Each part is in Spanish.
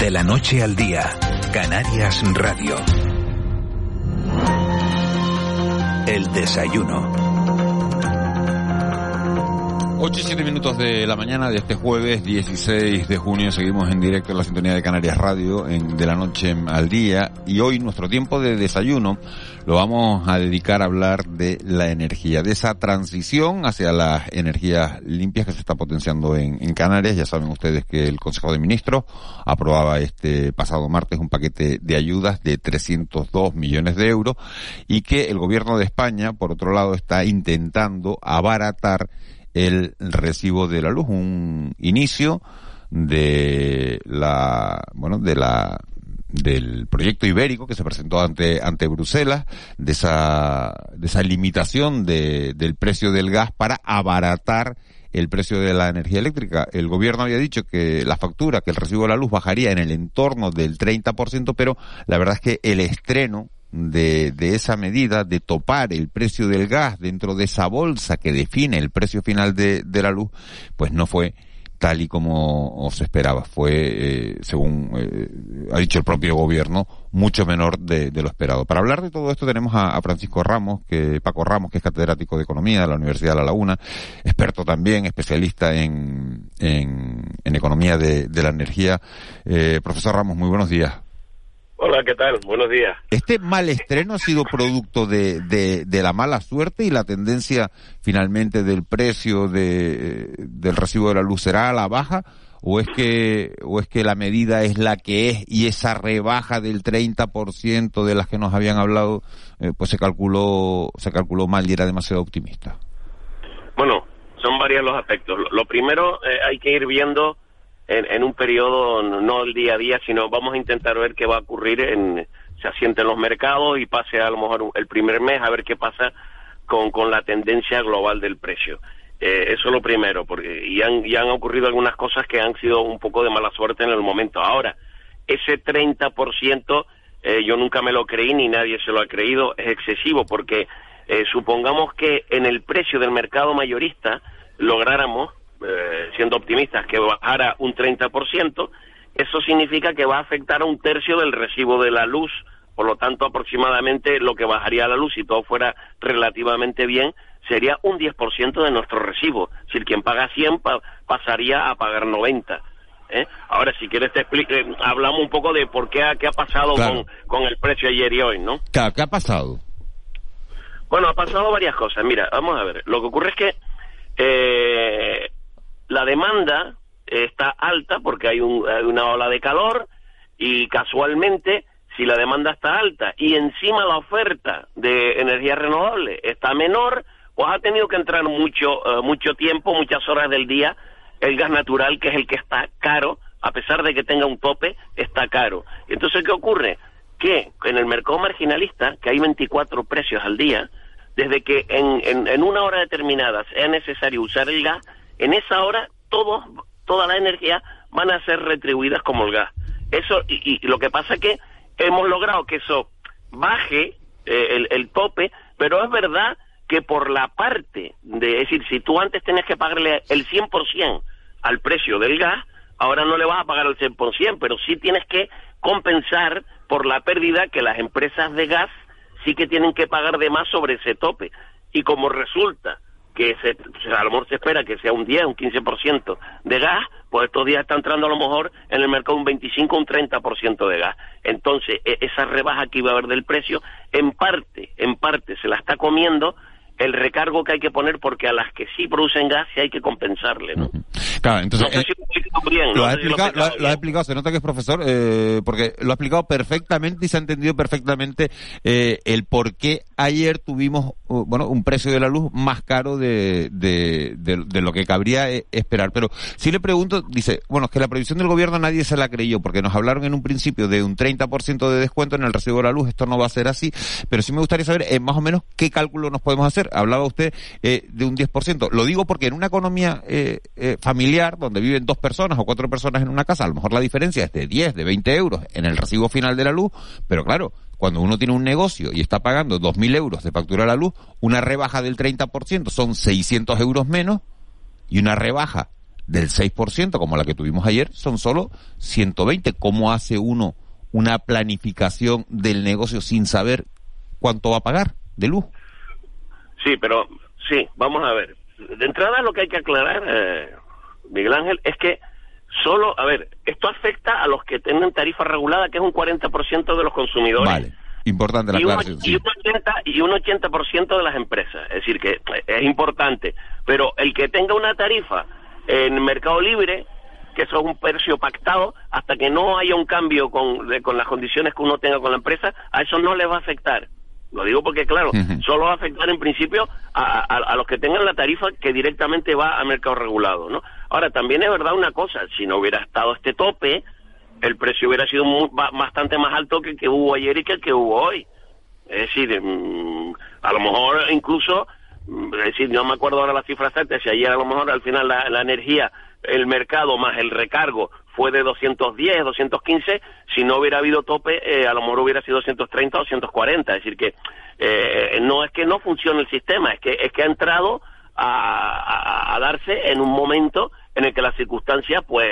De la noche al día, Canarias Radio. El desayuno. 8 y 7 minutos de la mañana de este jueves 16 de junio seguimos en directo en la sintonía de Canarias Radio en de la noche al día y hoy nuestro tiempo de desayuno lo vamos a dedicar a hablar de la energía, de esa transición hacia las energías limpias que se está potenciando en, Canarias. Ya saben ustedes que el Consejo de Ministros aprobaba este pasado martes un paquete de ayudas de 302 millones de euros y que el gobierno de España, por otro lado, está intentando abaratar el recibo de la luz, un inicio de la, bueno, de la, del proyecto ibérico que se presentó ante, ante Bruselas, de esa, de esa limitación de, del precio del gas para abaratar el precio de la energía eléctrica. El gobierno había dicho que la factura, que el recibo de la luz bajaría en el entorno del 30%, pero la verdad es que el estreno de, de esa medida de topar el precio del gas dentro de esa bolsa que define el precio final de, de la luz, pues no fue tal y como se esperaba. Fue, eh, según eh, ha dicho el propio gobierno, mucho menor de, de, lo esperado. Para hablar de todo esto tenemos a, Francisco Ramos, que Paco Ramos, que es catedrático de Economía de la Universidad de La Laguna, experto también, especialista en, en, en Economía de, de la Energía. Eh, profesor Ramos, muy buenos días. Hola, ¿qué tal? Buenos días. ¿Este mal estreno ha sido producto de, de, de la mala suerte y la tendencia finalmente del precio de, del recibo de la luz será a la baja? ¿O es que, o es que la medida es la que es y esa rebaja del 30% de las que nos habían hablado, eh, pues se calculó, se calculó mal y era demasiado optimista? Bueno, son varios los aspectos. Lo primero, eh, hay que ir viendo en, en, un periodo, no el día a día, sino vamos a intentar ver qué va a ocurrir, en, se asienten los mercados y pase a lo mejor el primer mes a ver qué pasa con, con la tendencia global del precio. Eh, eso es lo primero, porque y han, y han ocurrido algunas cosas que han sido un poco de mala suerte en el momento. Ahora, ese 30%, eh, yo nunca me lo creí ni nadie se lo ha creído, es excesivo, porque eh, supongamos que en el precio del mercado mayorista lográramos eh, siendo optimistas, que bajara un 30%, eso significa que va a afectar a un tercio del recibo de la luz, por lo tanto aproximadamente lo que bajaría la luz si todo fuera relativamente bien sería un 10% de nuestro recibo. Si el quien paga 100 pa pasaría a pagar 90. ¿Eh? Ahora, si quieres, te explique, eh, hablamos un poco de por qué, qué ha pasado claro. con, con, el precio ayer y hoy, ¿no? Claro, ¿qué ha pasado? Bueno, ha pasado varias cosas. Mira, vamos a ver. Lo que ocurre es que eh, la demanda está alta porque hay, un, una ola de calor y casualmente si la demanda está alta y encima la oferta de energía renovable está menor, pues ha tenido que entrar mucho, uh, mucho tiempo, muchas horas del día el gas natural, que es el que está caro, a pesar de que tenga un tope, está caro. Entonces, ¿qué ocurre? Que en el mercado marginalista, que hay 24 precios al día, desde que en, en, en una hora determinada sea necesario usar el gas, en esa hora toda la energía van a ser retribuidas como el gas. Eso, y, y lo que pasa es que hemos logrado que eso baje eh, el, el, tope, pero es verdad que por la parte de, es decir, si tú antes tenías que pagarle el 100% al precio del gas, ahora no le vas a pagar el 100%, pero sí tienes que compensar por la pérdida que las empresas de gas sí que tienen que pagar de más sobre ese tope. Y como resulta que se, a lo mejor se espera que sea un 10, un 15% de gas, pues estos días está entrando a lo mejor en el mercado un 25, un 30% de gas. Entonces, e esa rebaja que iba a haber del precio, en parte, en parte se la está comiendo el recargo que hay que poner porque a las que sí producen gas sí hay que compensarle, ¿no? Claro, entonces... No sé si lo, he bien, lo, no ha sé si explicado, lo, he lo, ha, lo, ha explicado, se nota que es profesor, eh, porque lo ha explicado perfectamente y se ha entendido perfectamente eh, el por qué ayer tuvimos, uh, bueno, un precio de la luz más caro de, de, de, de lo que cabría eh, esperar. Pero si le pregunto, dice, bueno, es que la previsión del gobierno nadie se la creyó, porque nos hablaron en un principio de un 30% de descuento en el recibo de la luz, esto no va a ser así, pero sí me gustaría saber eh, más o menos qué cálculo nos podemos hacer. Hablaba usted eh, de un 10%. Lo digo porque en una economía eh, eh, familiar, donde viven dos personas o cuatro personas en una casa, a lo mejor la diferencia es de 10, de 20 euros en el recibo final de la luz, pero claro, cuando uno tiene un negocio y está pagando 2.000 euros de factura a la luz, una rebaja del 30% son 600 euros menos y una rebaja del 6%, como la que tuvimos ayer, son solo 120. ¿Cómo hace uno una planificación del negocio sin saber cuánto va a pagar de luz? Sí, pero sí, vamos a ver. De entrada lo que hay que aclarar, eh, Miguel Ángel, es que solo, a ver, esto afecta a los que tienen tarifa regulada, que es un 40% de los consumidores. Vale. Importante la y un, sí. y un 80 y un 80% de las empresas. Es decir, que es importante. Pero el que tenga una tarifa en Mercado Libre, que eso es un precio pactado, hasta que no haya un cambio con, de- con las condiciones que uno tenga con la empresa, a eso no les va a afectar. Lo digo porque, claro, solo va a afectar en principio a, a- a los que tengan la tarifa que directamente va a mercado regulado, ¿no? Ahora, también es verdad una cosa, si no hubiera estado este tope, el precio hubiera sido mu- ba- bastante más alto que el que hubo ayer y que el que hubo hoy. Es decir, mm, a lo mejor incluso, mm, es decir, no me acuerdo ahora la cifra exacta, si ayer a lo mejor al final la, la energía, el mercado más el recargo fue de 210, 215, si no hubiera habido tope, eh, a lo mejor hubiera sido 230 o 240. Es decir, que eh, no es que no funcione el sistema, es que, es que ha entrado a, a- a darse en un momento en el que las circunstancias pues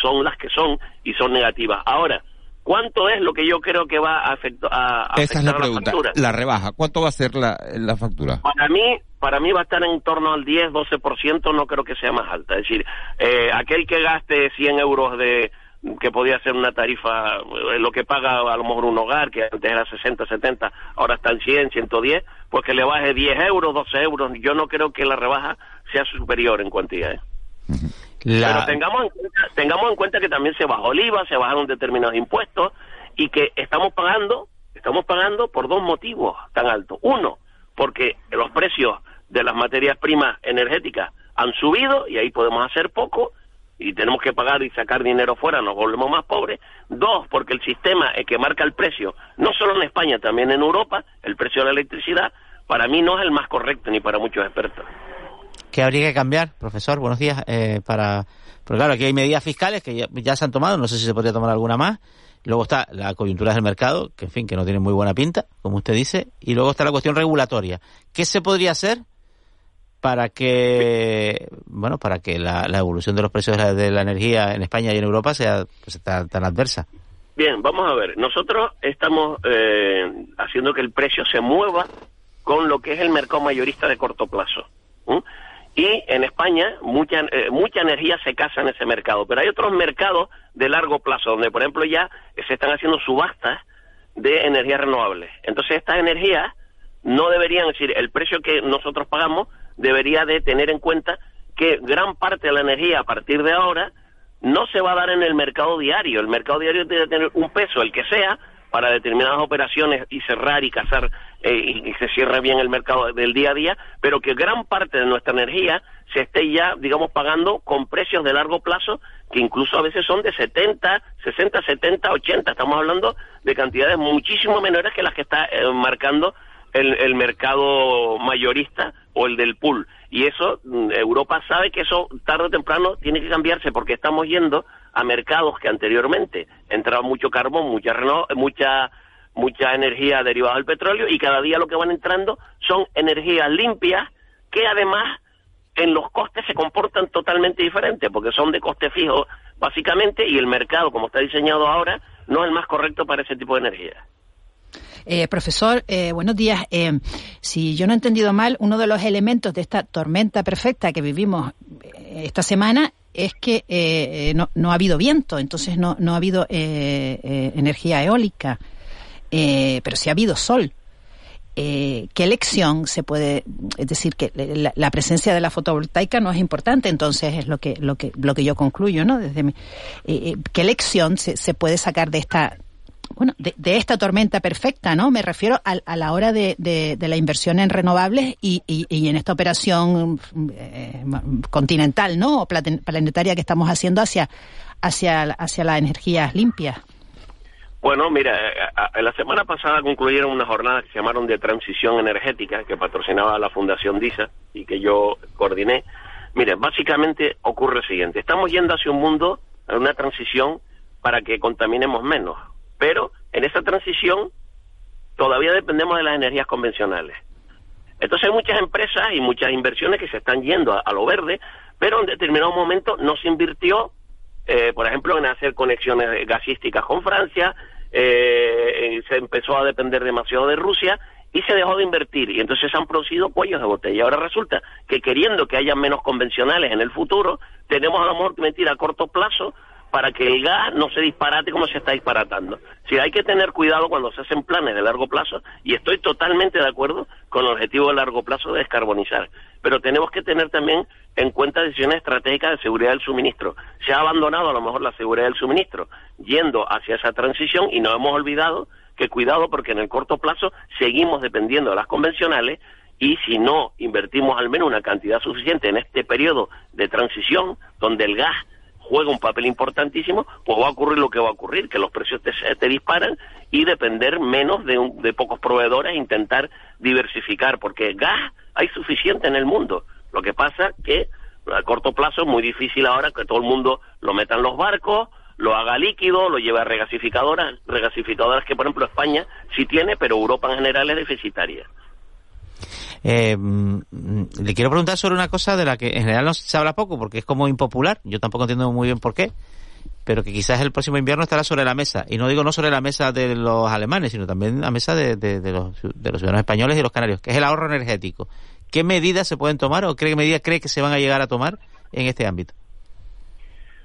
son las que son y son negativas. Ahora, ¿cuánto es lo que yo creo que va a, afecto- a, a Esa es afectar la a la pregunta. factura? La rebaja. ¿Cuánto va a ser la, la factura? Para mí, para mí va a estar en torno al 10, 12%, no creo que sea más alta. Es decir, eh, aquel que gaste 100 euros de que podía ser una tarifa, eh, lo que paga a lo mejor un hogar, que antes era 60, 70, ahora está en 100, 110, pues que le baje 10 euros, 12 euros. Yo no creo que la rebaja sea superior en cuantía. ¿eh? La- Pero tengamos en, cuenta, tengamos en cuenta que también se bajó el IVA, se bajaron determinados impuestos y que estamos pagando, estamos pagando por dos motivos tan altos. Uno, porque los precios de las materias primas energéticas han subido y ahí podemos hacer poco y tenemos que pagar y sacar dinero fuera, nos volvemos más pobres. Dos, porque el sistema es que marca el precio, no solo en España, también en Europa, el precio de la electricidad, para mí no es el más correcto ni para muchos expertos. ¿Qué habría que cambiar, profesor? Buenos días. Eh, para, porque claro, aquí hay medidas fiscales que ya, ya se han tomado, no sé si se podría tomar alguna más. Luego está la coyuntura del mercado, que en fin, que no tiene muy buena pinta, como usted dice. Y luego está la cuestión regulatoria. ¿Qué se podría hacer para que, bueno, para que la, evolución de los precios de la, de la energía en España y en Europa sea pues, tan, tan adversa? Bien, vamos a ver. Nosotros estamos eh, haciendo que el precio se mueva con lo que es el mercado mayorista de corto plazo. Y en España mucha, eh, mucha energía se casa en ese mercado, pero hay otros mercados de largo plazo donde, por ejemplo, ya se están haciendo subastas de energías renovables. Entonces, estas energías no deberían, decir, el precio que nosotros pagamos debería de tener en cuenta que gran parte de la energía a partir de ahora no se va a dar en el mercado diario. El mercado diario debe tener un peso, el que sea, para determinadas operaciones y cerrar y cazar eh, y, y se cierre bien el mercado del día a día, pero que gran parte de nuestra energía se esté ya, digamos, pagando con precios de largo plazo que incluso a veces son de 70, 60, 70, 80. Estamos hablando de cantidades muchísimo menores que las que está eh, marcando el, el mercado mayorista o el del pool. Y eso, mm, Europa sabe que eso tarde o temprano tiene que cambiarse porque estamos yendo a mercados que anteriormente entraba mucho carbón, mucha, mucha, mucha energía derivada del petróleo y cada día lo que van entrando son energías limpias que además en los costes se comportan totalmente diferentes porque son de coste fijo básicamente y el mercado como está diseñado ahora no es el más correcto para ese tipo de energía. Eh, profesor, eh, buenos días. Eh, si yo no he entendido mal, uno de los elementos de esta tormenta perfecta que vivimos eh, esta semana es que eh, no, no ha habido viento, entonces no, no ha habido energía eólica, pero sí ha habido sol. Eh, ¿Qué elección se puede, es decir, que la, la presencia de la fotovoltaica no es importante, entonces es lo que lo que lo que yo concluyo, ¿no? Desde mi, eh, ¿Qué lección se, se puede sacar de esta bueno, de, esta tormenta perfecta, ¿no? Me refiero a, a la hora de, la inversión en renovables y, y, en esta operación eh, continental, ¿no? O planetaria que estamos haciendo hacia, hacia, hacia las energías limpias. Bueno, mira, la semana pasada concluyeron unas jornadas que se llamaron de transición energética que patrocinaba la Fundación DISA y que yo coordiné. Mire, básicamente ocurre lo siguiente. Estamos yendo hacia un mundo, una transición para que contaminemos menos. Pero en esa transición todavía dependemos de las energías convencionales. Entonces hay muchas empresas y muchas inversiones que se están yendo a, lo verde, pero en determinado momento no se invirtió, eh, por ejemplo, en hacer conexiones gasísticas con Francia, eh, se empezó a depender demasiado de Rusia y se dejó de invertir y entonces se han producido cuellos de botella. Ahora resulta que queriendo que haya menos convencionales en el futuro, tenemos a lo mejor que mentir a corto plazo para que el gas no se disparate como se está disparatando. Si hay que tener cuidado cuando se hacen planes de largo plazo, y estoy totalmente de acuerdo con el objetivo de largo plazo de descarbonizar, pero tenemos que tener también en cuenta decisiones estratégicas de seguridad del suministro. Se ha abandonado a lo mejor la seguridad del suministro yendo hacia esa transición y nos hemos olvidado que cuidado porque en el corto plazo seguimos dependiendo de las convencionales y si no invertimos al menos una cantidad suficiente en este periodo de transición donde el gas juega un papel importantísimo, pues va a ocurrir lo que va a ocurrir, que los precios te, disparan y depender menos de, de pocos proveedores e intentar diversificar, porque gas hay suficiente en el mundo. Lo que pasa que a corto plazo es muy difícil ahora que todo el mundo lo meta en los barcos, lo haga líquido, lo lleve a regasificadoras, regasificadoras que por ejemplo España sí tiene, pero Europa en general es deficitaria. Eh, mm, le quiero preguntar sobre una cosa de la que en general no se habla poco porque es como impopular. Yo tampoco entiendo muy bien por qué, pero que quizás el próximo invierno estará sobre la mesa. Y no digo no sobre la mesa de los alemanes, sino también la mesa de, los, ciudadanos españoles y los canarios, que es el ahorro energético. ¿Qué medidas se pueden tomar o qué medidas cree que se van a llegar a tomar en este ámbito?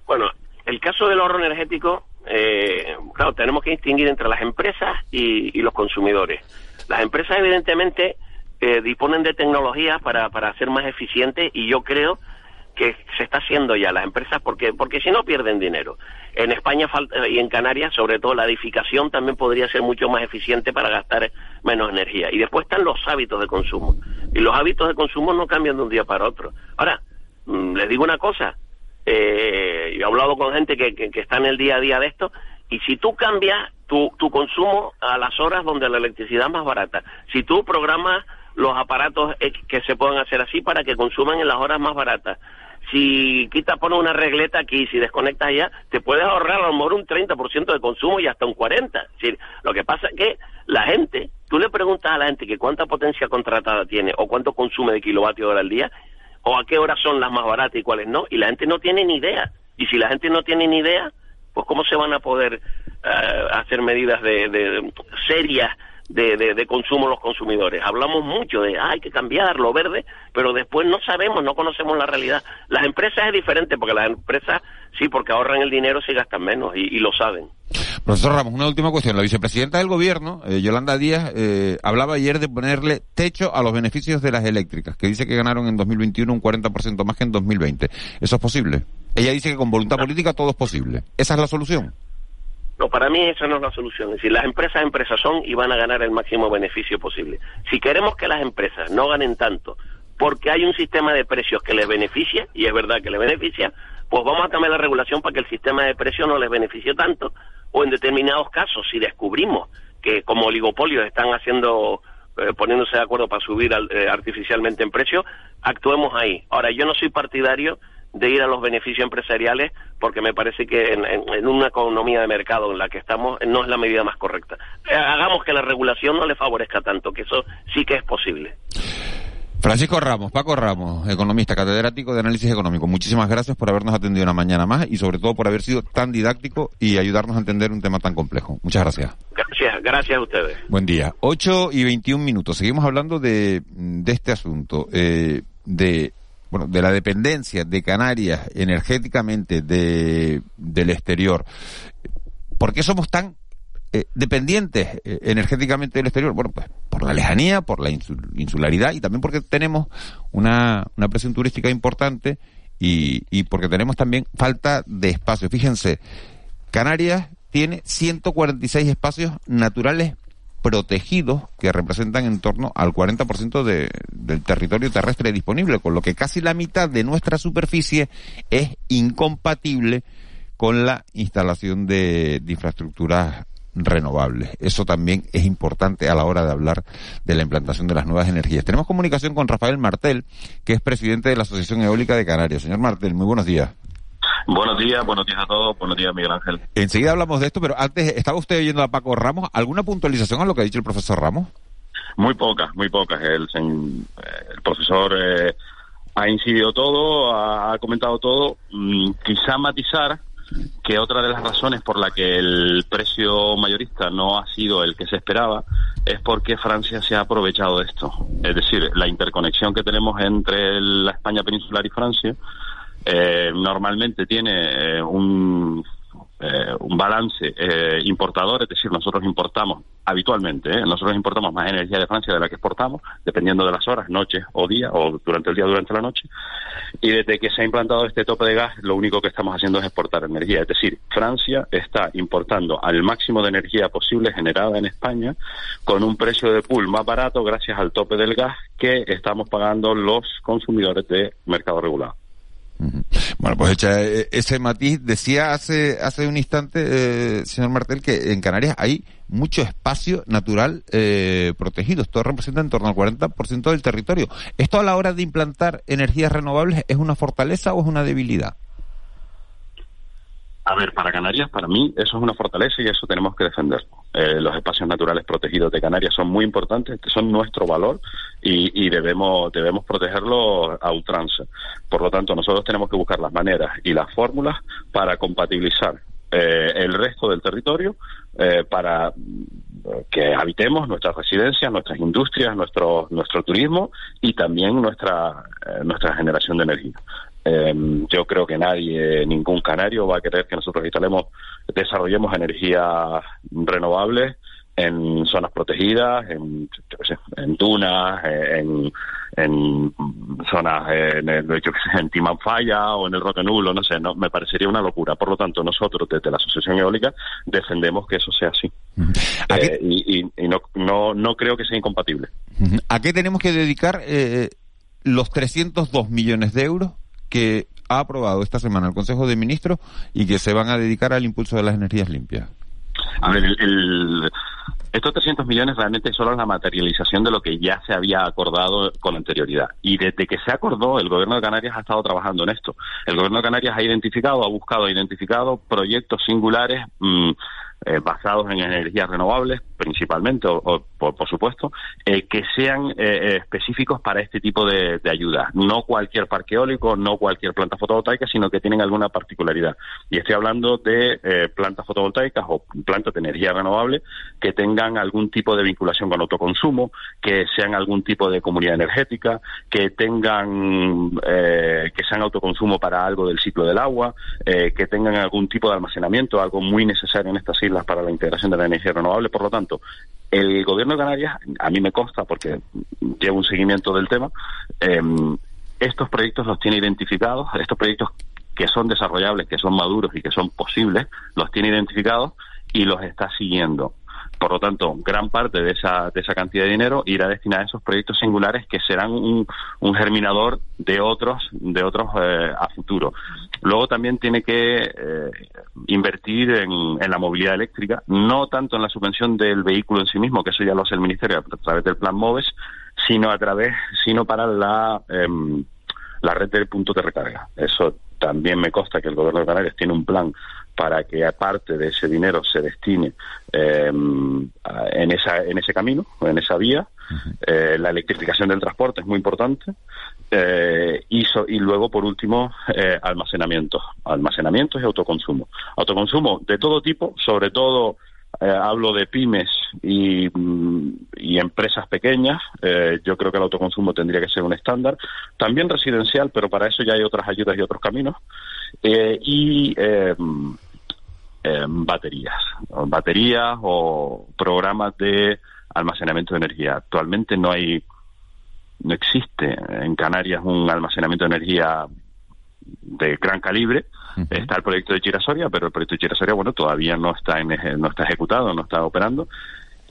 Bueno, el caso del ahorro energético, eh, claro, tenemos que distinguir entre las empresas y los consumidores. Las empresas, evidentemente, eh, disponen de tecnologías para, para ser más eficientes y yo creo que se está haciendo ya las empresas porque porque si no pierden dinero. En España falta, y en Canarias, sobre todo la edificación también podría ser mucho más eficiente para gastar menos energía. Y después están los hábitos de consumo. Y los hábitos de consumo no cambian de un día para otro. Ahora, mm, les digo una cosa. Eh, yo he hablado con gente que, que, que, está en el día a día de esto y si tú cambias tu, tu consumo a las horas donde la electricidad es más barata, si tú programas los aparatos que se puedan hacer así para que consuman en las horas más baratas. Si quitas, pones una regleta aquí, si desconectas allá, te puedes ahorrar a lo mejor un 30% de consumo y hasta un 40%. lo que pasa es que la gente, tú le preguntas a la gente que cuánta potencia contratada tiene o cuánto consume de kilovatio hora al día, o a qué horas son las más baratas y cuáles no, y la gente no tiene ni idea. Y si la gente no tiene ni idea, pues cómo se van a poder eh, hacer medidas de, de serias de, de, consumo los consumidores. Hablamos mucho de hay que cambiar lo verde, pero después no sabemos, no conocemos la realidad. Las empresas es diferente porque las empresas sí, porque ahorran el dinero si gastan menos y, lo saben. Profesor Ramos, una última cuestión. La vicepresidenta del gobierno, eh, Yolanda Díaz, eh, hablaba ayer de ponerle techo a los beneficios de las eléctricas, que dice que ganaron en 2021 un 40% más que en 2020. ¿Eso es posible? Ella dice que con voluntad política todo es posible. ¿Esa es la solución? No, para mí esa no es la solución. Es decir, las empresas empresas son y van a ganar el máximo beneficio posible. Si queremos que las empresas no ganen tanto porque hay un sistema de precios que les beneficia, y es verdad que les beneficia, pues vamos a cambiar la regulación para que el sistema de precios no les beneficie tanto, o en determinados casos, si descubrimos que como oligopolios están haciendo eh, poniéndose de acuerdo para subir eh, artificialmente en precio, actuemos ahí. Ahora, yo no soy partidario de ir a los beneficios empresariales porque me parece que en, una economía de mercado en la que estamos no es la medida más correcta. Eh, hagamos que la regulación no le favorezca tanto, que eso sí que es posible. Francisco Ramos, Paco Ramos, economista, catedrático de análisis económico. Muchísimas gracias por habernos atendido una mañana más y sobre todo por haber sido tan didáctico y ayudarnos a entender un tema tan complejo. Muchas gracias. Gracias, gracias a ustedes. Buen día. 8 y 21 minutos. Seguimos hablando de, de este asunto, eh, de bueno, de la dependencia de Canarias energéticamente de, del exterior. ¿Por qué somos tan eh, dependientes eh, energéticamente del exterior? Bueno, pues por la lejanía, por la insularidad y también porque tenemos una, una presión turística importante y, y porque tenemos también falta de espacio. Fíjense, Canarias tiene 146 espacios naturales protegidos que representan en torno al 40% de, del territorio terrestre disponible, con lo que casi la mitad de nuestra superficie es incompatible con la instalación de, de infraestructuras renovables. Eso también es importante a la hora de hablar de la implantación de las nuevas energías. Tenemos comunicación con Rafael Martel, que es presidente de la Asociación Eólica de Canarias. Señor Martel, muy buenos días. Buenos días, buenos días a todos, buenos días Miguel Ángel. Enseguida hablamos de esto, pero antes, ¿estaba usted oyendo a Paco Ramos? ¿Alguna puntualización a lo que ha dicho el profesor Ramos? Muy pocas, muy pocas. El, el profesor eh, ha incidido todo, ha, comentado todo. Mm, quizá matizar que otra de las razones por la que el precio mayorista no ha sido el que se esperaba es porque Francia se ha aprovechado de esto. Es decir, la interconexión que tenemos entre la España peninsular y Francia eh, normalmente tiene eh, un eh, un balance eh, importador, es decir, nosotros importamos habitualmente, ¿eh? nosotros importamos más energía de Francia de la que exportamos, dependiendo de las horas, noche o día, o durante el día durante la noche. Y desde que se ha implantado este tope de gas, lo único que estamos haciendo es exportar energía. Es decir, Francia está importando al máximo de energía posible generada en España con un precio de pool más barato gracias al tope del gas que estamos pagando los consumidores de mercado regulado. Bueno, pues hecha eh, ese matiz, decía hace, hace un instante, eh, señor Martel, que en Canarias hay mucho espacio natural eh, protegido. Esto representa en torno al 40% del territorio. ¿Esto a la hora de implantar energías renovables es una fortaleza o es una debilidad? A ver, para Canarias, para mí, eso es una fortaleza y eso tenemos que defender. Eh, los espacios naturales protegidos de Canarias son muy importantes, son nuestro valor y, debemos, debemos protegerlo a ultranza. Por lo tanto, nosotros tenemos que buscar las maneras y las fórmulas para compatibilizar eh, el resto del territorio eh, para que habitemos nuestras residencias, nuestras industrias, nuestro, nuestro turismo y también nuestra, nuestra generación de energía. Em, yo creo que nadie, ningún canario va a querer que nosotros instalemos, desarrollemos energías renovables en zonas protegidas, en, en dunas, en, en zonas, en, el, yo en Timanfaya o en el Roque Nulo, no sé, no, me parecería una locura. Por lo tanto, nosotros desde la Asociación Eólica defendemos que eso sea así. Eh, y, y, no, no, no creo que sea incompatible. ¿A qué tenemos que dedicar eh, los 302 millones de euros que ha aprobado esta semana el Consejo de Ministros y que se van a dedicar al impulso de las energías limpias? A ver, el, estos 300 millones realmente solo es la materialización de lo que ya se había acordado con anterioridad. Y desde que se acordó, el Gobierno de Canarias ha estado trabajando en esto. El Gobierno de Canarias ha identificado, ha buscado, ha identificado proyectos singulares mm, eh, basados en energías renovables, principalmente, o, por, supuesto, eh, que sean eh, específicos para este tipo de, de ayudas. No cualquier parque eólico, no cualquier planta fotovoltaica, sino que tienen alguna particularidad. Y estoy hablando de plantas fotovoltaicas o plantas de energía renovable que tengan algún tipo de vinculación con autoconsumo, que sean algún tipo de comunidad energética, que tengan, que sean autoconsumo para algo del ciclo del agua, que tengan algún tipo de almacenamiento, algo muy necesario en estas islas para la integración de la energía renovable. Por lo tanto, el gobierno de Canarias, a mí me consta porque llevo un seguimiento del tema, em, estos proyectos los tiene identificados, estos proyectos que son desarrollables, que son maduros y que son posibles, los tiene identificados y los está siguiendo. Por lo tanto, gran parte de esa, de esa cantidad de dinero irá destinada a esos proyectos singulares que serán un, un germinador de otros, de otros eh, a futuro. Luego también tiene que eh, invertir en, en, la movilidad eléctrica, no tanto en la subvención del vehículo en sí mismo, que eso ya lo hace el Ministerio a través del Plan MOVES, sino a través, sino para la, em, la red de puntos de recarga. Eso también me consta que el Gobierno de Canarias tiene un plan para que aparte de ese dinero se destine eh, en, esa, en ese camino, en esa vía. Eh, la electrificación del transporte es muy importante. Eh, y, luego, por último, almacenamiento. Almacenamiento y autoconsumo. Autoconsumo de todo tipo, sobre todo hablo de pymes y, mm, y empresas pequeñas. yo creo que el autoconsumo tendría que ser un estándar. También residencial, pero para eso ya hay otras ayudas y otros caminos. y baterías, baterías o programas de almacenamiento de energía. Actualmente no hay, no existe en Canarias un almacenamiento de energía de gran calibre. Está el proyecto de Chirasoria, pero el proyecto de Chirasoria, bueno, todavía no está en, no está ejecutado, no está operando.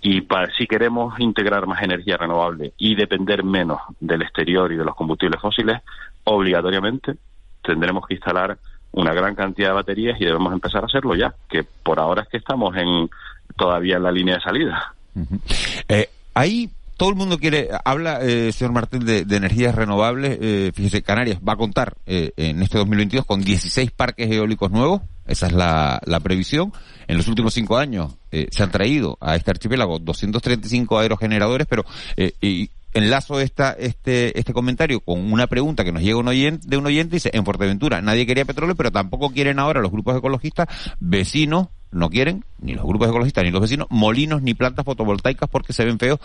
Y para, si queremos integrar más energía renovable y depender menos del exterior y de los combustibles fósiles, obligatoriamente tendremos que instalar una gran cantidad de baterías y debemos empezar a hacerlo ya, que por ahora es que estamos en todavía en la línea de salida. Eh, ahí todo el mundo quiere, habla, eh, señor Martín, de, energías renovables. Eh, fíjese, Canarias va a contar eh, en este 2022 con 16 parques eólicos nuevos. Esa es la, la previsión. En los últimos cinco años se han traído a este archipiélago 235 aerogeneradores, pero y enlazo esta, este, este comentario con una pregunta que nos llega un oyente, de un oyente, dice, en Fuerteventura nadie quería petróleo, pero tampoco quieren ahora los grupos ecologistas, vecinos, no quieren, ni los grupos ecologistas ni los vecinos, molinos ni plantas fotovoltaicas porque se ven feos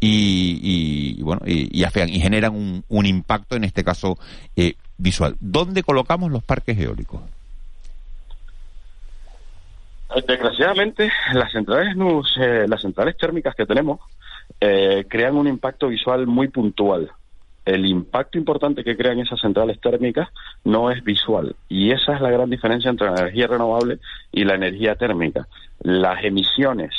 y, y bueno, y, afean y generan un, un impacto, en este caso, eh, visual. ¿Dónde colocamos los parques eólicos? Desgraciadamente, las centrales, eh, las centrales térmicas que tenemos eh, crean un impacto visual muy puntual. El impacto importante que crean esas centrales térmicas no es visual. Y esa es la gran diferencia entre la energía renovable y la energía térmica. Las emisiones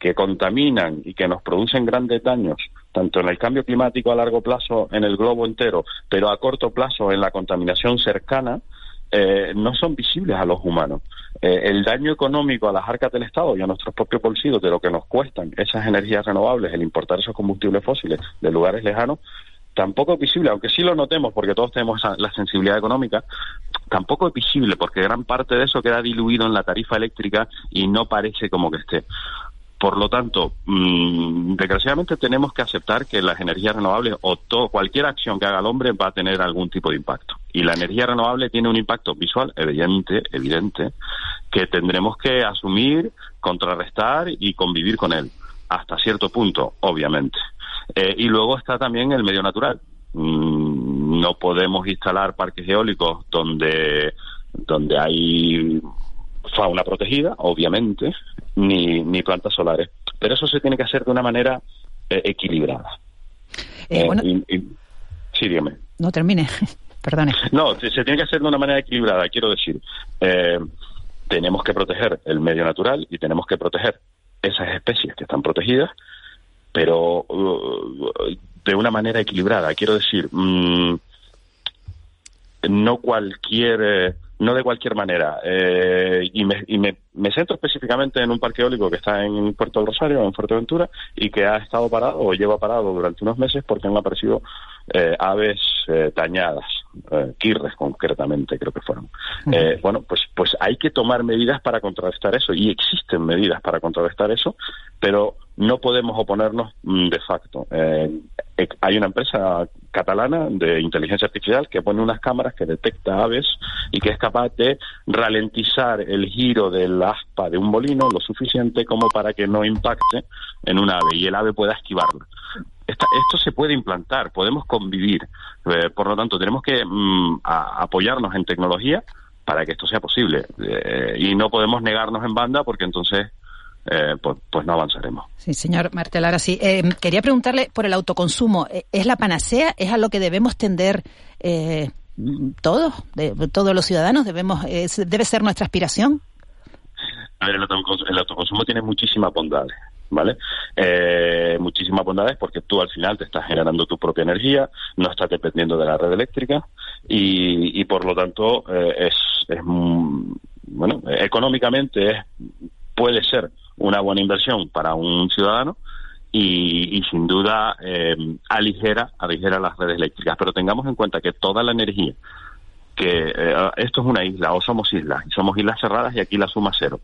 que contaminan y que nos producen grandes daños, tanto en el cambio climático a largo plazo en el globo entero, pero a corto plazo en la contaminación cercana, eh, no son visibles a los humanos. Eh, el daño económico a las arcas del Estado y a nuestros propios bolsillos de lo que nos cuestan esas energías renovables, el importar esos combustibles fósiles de lugares lejanos, tampoco es visible, aunque sí lo notemos porque todos tenemos la sensibilidad económica, tampoco es visible porque gran parte de eso queda diluido en la tarifa eléctrica y no parece como que esté. Por lo tanto, mmm, desgraciadamente tenemos que aceptar que las energías renovables o todo, cualquier acción que haga el hombre va a tener algún tipo de impacto. Y la energía renovable tiene un impacto visual evidente, evidente, que tendremos que asumir, contrarrestar y convivir con él. Hasta cierto punto, obviamente. Eh, y luego está también el medio natural. Mm, no podemos instalar parques eólicos donde, donde hay fauna protegida, obviamente, ni, ni plantas solares. Pero eso se tiene que hacer de una manera eh, equilibrada. Eh, bueno, y, y, sí, dígame. No termine, perdone. No, se, se, tiene que hacer de una manera equilibrada, quiero decir. Eh, tenemos que proteger el medio natural y tenemos que proteger esas especies que están protegidas, pero uh, de una manera equilibrada. Quiero decir, mmm, no cualquier no de cualquier manera. Eh, y me, y me, me, centro específicamente en un parque eólico que está en Puerto del Rosario, en Fuerteventura, y que ha estado parado o lleva parado durante unos meses porque han aparecido eh, aves eh, dañadas, quirres concretamente creo que fueron. Uh -huh. bueno, pues, pues hay que tomar medidas para contrarrestar eso y existen medidas para contrarrestar eso, pero no podemos oponernos mm, de facto. hay una empresa catalana de inteligencia artificial que pone unas cámaras que detecta aves y que es capaz de ralentizar el giro del aspa de un molino lo suficiente como para que no impacte en un ave y el ave pueda esquivarla. Esta, esto se puede implantar, podemos convivir. Eh, por lo tanto, tenemos que mm, apoyarnos en tecnología para que esto sea posible. Eh, y no podemos negarnos en banda porque entonces eh, pues, pues, no avanzaremos. Sí, señor Martel, ahora sí. Eh, quería preguntarle por el autoconsumo. ¿Es la panacea? ¿Es a lo que debemos tender eh, todos, de, todos los ciudadanos? debemos es, ¿Debe ser nuestra aspiración? A ver, el autoconsumo, el autoconsumo tiene muchísimas bondades. ¿Vale? Eh, muchísimas bondades porque tú al final te estás generando tu propia energía, no estás dependiendo de la red eléctrica y, y por lo tanto eh, es, es, bueno, económicamente es, puede ser una buena inversión para un ciudadano y, y sin duda eh, aligera, aligera las redes eléctricas. Pero tengamos en cuenta que toda la energía, que eh, esto es una isla o somos islas, y somos islas cerradas y aquí la suma cero.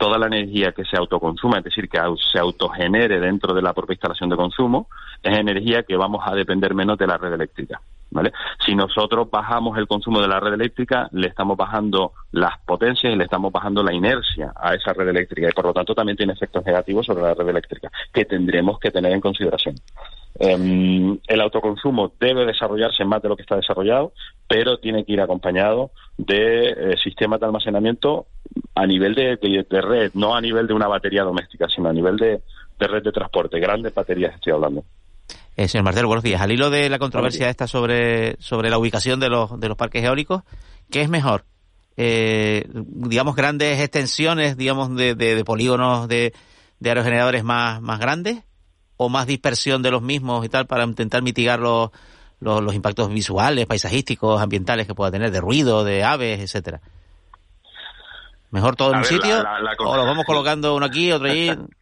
Toda la energía que se autoconsuma, es decir, que se autogenere dentro de la propia instalación de consumo, es energía que vamos a depender menos de la red eléctrica. ¿Vale? Si nosotros bajamos el consumo de la red eléctrica, le estamos bajando las potencias y le estamos bajando la inercia a esa red eléctrica y por lo tanto también tiene efectos negativos sobre la red eléctrica que tendremos que tener en consideración. Um, el autoconsumo debe desarrollarse más de lo que está desarrollado, pero tiene que ir acompañado de eh, sistemas de almacenamiento a nivel de, de, de, red, no a nivel de una batería doméstica, sino a nivel de, de red de transporte, grandes baterías estoy hablando. Eh, señor Martel, buenos días. Al hilo de la controversia esta sobre, sobre la ubicación de los, de los parques eólicos, ¿qué es mejor? Eh, digamos, grandes extensiones, digamos, de, de, de polígonos de, de, aerogeneradores más, más grandes o más dispersión de los mismos y tal para intentar mitigar los, los, los impactos visuales, paisajísticos, ambientales que pueda tener, de ruido, de aves, etcétera. ¿Mejor todo en un sitio? La, la, la... ¿O los vamos colocando uno aquí, otro allí?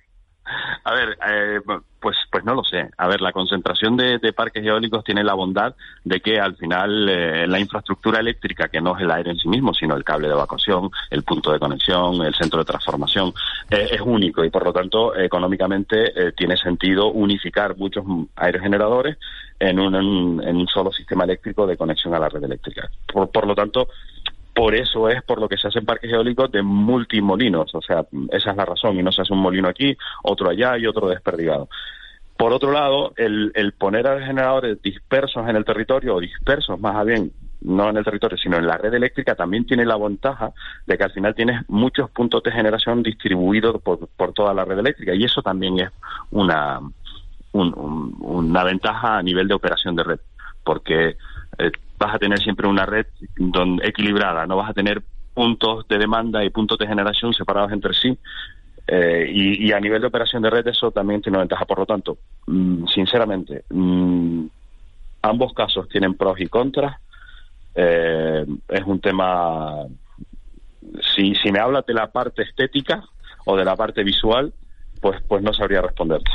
A ver, eh, pues, pues no lo sé. A ver, la concentración de, parques eólicos tiene la bondad de que al final eh, la infraestructura eléctrica, que no es el aire en sí mismo, sino el cable de evacuación, el punto de conexión, el centro de transformación, eh, es único y por lo tanto económicamente tiene sentido unificar muchos aerogeneradores en un, en un solo sistema eléctrico de conexión a la red eléctrica. Por lo tanto, por eso es por lo que se hacen parques eólicos de multimolinos, o sea, esa es la razón, y no se hace un molino aquí, otro allá y otro desperdigado. Por otro lado, el, poner a generadores dispersos en el territorio, o dispersos más bien, no en el territorio, sino en la red eléctrica, también tiene la ventaja de que al final tienes muchos puntos de generación distribuidos por, toda la red eléctrica, y eso también es una, una ventaja a nivel de operación de red, porque eh, vas a tener siempre una red equilibrada, no vas a tener puntos de demanda y puntos de generación separados entre sí. Eh, y, a nivel de operación de red eso también tiene ventaja. Por lo tanto, mm, sinceramente, mm, ambos casos tienen pros y contras. Eh, es un tema, si, si me hablas de la parte estética o de la parte visual, pues, pues no sabría responderte.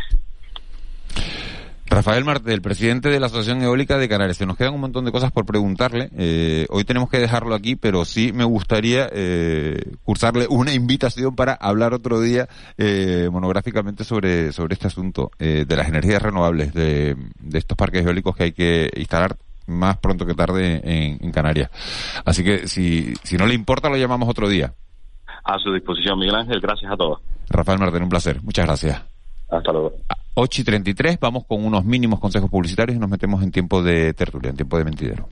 Rafael Martel, presidente de la Asociación Eólica de Canarias. Se nos quedan un montón de cosas por preguntarle. Eh, hoy tenemos que dejarlo aquí, pero sí me gustaría eh, cursarle una invitación para hablar otro día eh, monográficamente sobre, sobre este asunto de las energías renovables, de, estos parques eólicos que hay que instalar más pronto que tarde en, Canarias. Así que si, si no le importa, lo llamamos otro día. A su disposición, Miguel Ángel. Gracias a todos. Rafael Martel, un placer. Muchas gracias. Hasta luego. 8 y 33, vamos con unos mínimos consejos publicitarios y nos metemos en tiempo de tertulia, en tiempo de mentidero.